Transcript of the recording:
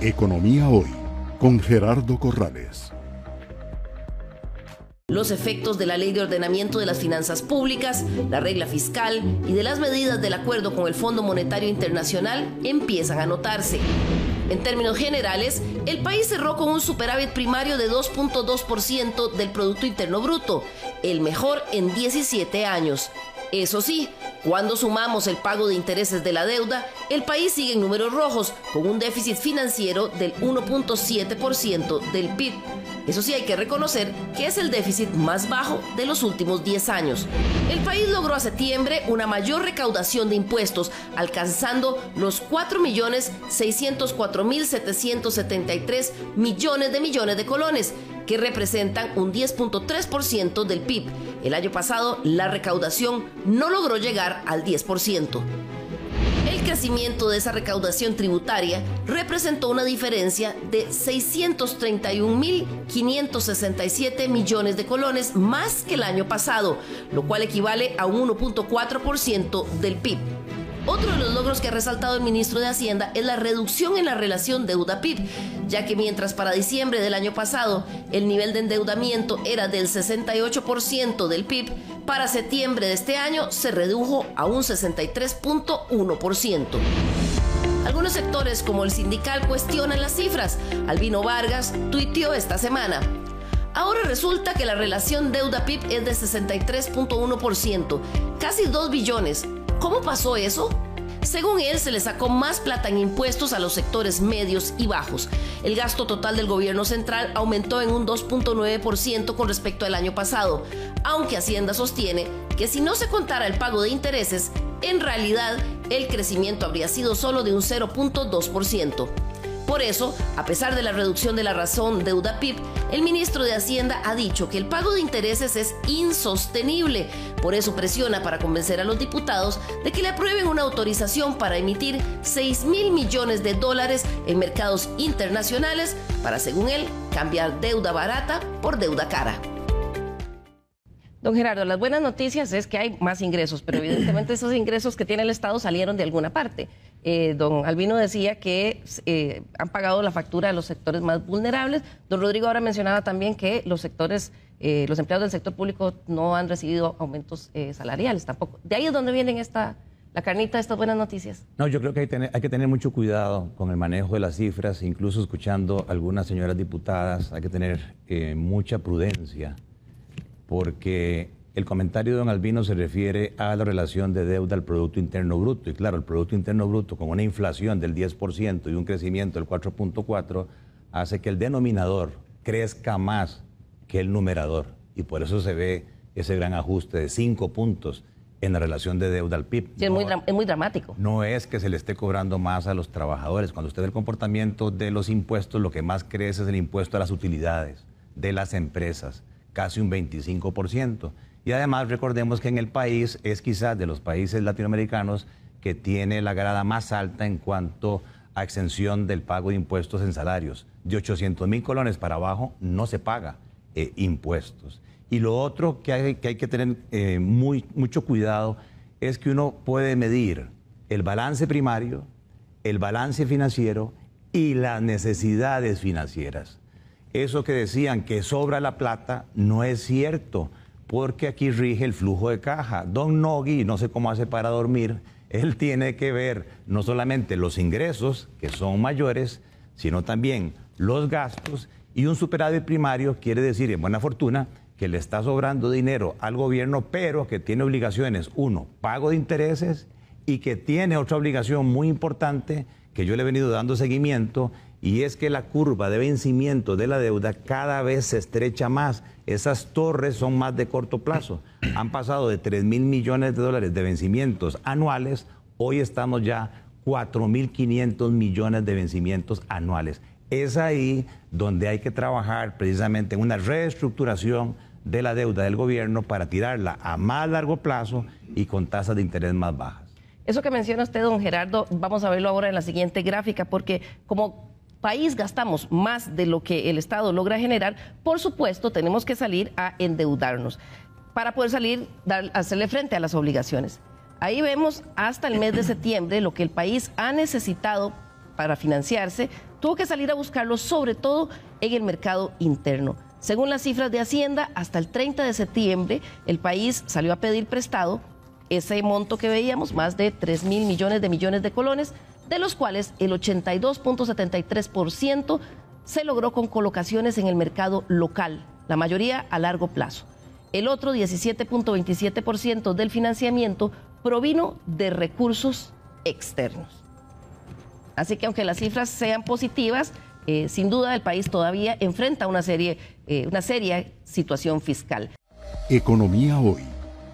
Economía Hoy con Gerardo Corrales. Los efectos de la ley de ordenamiento de las finanzas públicas, la regla fiscal y de las medidas del acuerdo con el Fondo Monetario Internacional empiezan a notarse. En términos generales, el país cerró con un superávit primario de 2.2% del Producto Interno Bruto, el mejor en 17 años. Eso sí, cuando sumamos el pago de intereses de la deuda, el país sigue en números rojos, con un déficit financiero del 1.7% del PIB. Eso sí hay que reconocer que es el déficit más bajo de los últimos 10 años. El país logró a septiembre una mayor recaudación de impuestos, alcanzando los 4.604.773 millones de millones de colones, que representan un 10.3% del PIB. El año pasado la recaudación no logró llegar al 10%. Crecimiento de esa recaudación tributaria representó una diferencia de 631.567 millones de colones más que el año pasado, lo cual equivale a un 1.4% del PIB. Otro de los logros que ha resaltado el ministro de Hacienda es la reducción en la relación deuda-PIB, ya que mientras para diciembre del año pasado el nivel de endeudamiento era del 68% del PIB, para septiembre de este año se redujo a un 63.1%. Algunos sectores como el sindical cuestionan las cifras. Albino Vargas tuiteó esta semana. Ahora resulta que la relación deuda-PIB es de 63.1%, casi 2 billones, ¿Cómo pasó eso? Según él, se le sacó más plata en impuestos a los sectores medios y bajos. El gasto total del gobierno central aumentó en un 2.9% con respecto al año pasado, aunque Hacienda sostiene que si no se contara el pago de intereses, en realidad el crecimiento habría sido solo de un 0.2%. Por eso, a pesar de la reducción de la razón deuda PIB, el ministro de Hacienda ha dicho que el pago de intereses es insostenible. Por eso presiona para convencer a los diputados de que le aprueben una autorización para emitir 6 mil millones de dólares en mercados internacionales para, según él, cambiar deuda barata por deuda cara. Don Gerardo, las buenas noticias es que hay más ingresos, pero evidentemente esos ingresos que tiene el Estado salieron de alguna parte. Eh, don Albino decía que eh, han pagado la factura de los sectores más vulnerables. Don Rodrigo ahora mencionaba también que los sectores, eh, los empleados del sector público no han recibido aumentos salariales tampoco. De ahí es donde vienen esta, la carnita de estas buenas noticias. No, yo creo que hay, hay que tener mucho cuidado con el manejo de las cifras, incluso escuchando a algunas señoras diputadas, hay que tener mucha prudencia, porque el comentario de don Albino se refiere a la relación de deuda al Producto Interno Bruto. Y claro, el Producto Interno Bruto con una inflación del 10% y un crecimiento del 4.4% hace que el denominador crezca más que el numerador. Y por eso se ve ese gran ajuste de 5 puntos en la relación de deuda al PIB. es, muy es, muy dramático. No es que se le esté cobrando más a los trabajadores. Cuando usted ve el comportamiento de los impuestos, lo que más crece es el impuesto a las utilidades de las empresas, casi un 25%. Y además recordemos que en el país es quizás de los países latinoamericanos que tiene la grada más alta en cuanto a exención del pago de impuestos en salarios. De 800 mil colones para abajo no se paga eh, impuestos. Y lo otro que hay que, tener eh, muy, mucho cuidado es que uno puede medir el balance primario, el balance financiero y las necesidades financieras. Eso que decían que sobra la plata no es cierto porque aquí rige el flujo de caja. Don Nogui, no sé cómo hace para dormir, él tiene que ver no solamente los ingresos, que son mayores, sino también los gastos y un superávit primario quiere decir, en buena fortuna, que le está sobrando dinero al gobierno, pero que tiene obligaciones, uno, pago de intereses y que tiene otra obligación muy importante que yo le he venido dando seguimiento y es que la curva de vencimiento de la deuda cada vez se estrecha más. Esas torres son más de corto plazo. Han pasado de 3 mil millones de dólares de vencimientos anuales, hoy estamos ya 4.500 millones de vencimientos anuales. Es ahí donde hay que trabajar precisamente en una reestructuración de la deuda del gobierno para tirarla a más largo plazo y con tasas de interés más bajas. Eso que menciona usted, don Gerardo, vamos a verlo ahora en la siguiente gráfica, porque como país gastamos más de lo que el Estado logra generar, por supuesto tenemos que salir a endeudarnos para poder salir, dar, hacerle frente a las obligaciones. Ahí vemos hasta el mes de septiembre lo que el país ha necesitado para financiarse, tuvo que salir a buscarlo sobre todo en el mercado interno. Según las cifras de Hacienda, hasta el 30 de septiembre el país salió a pedir prestado ese monto que veíamos, más de 3 mil millones de millones de colones, de los cuales el 82.73% se logró con colocaciones en el mercado local, la mayoría a largo plazo. El otro 17.27% del financiamiento provino de recursos externos. Así que aunque las cifras sean positivas, eh, sin duda el país todavía enfrenta una, serie, eh, una seria situación fiscal. Economía hoy,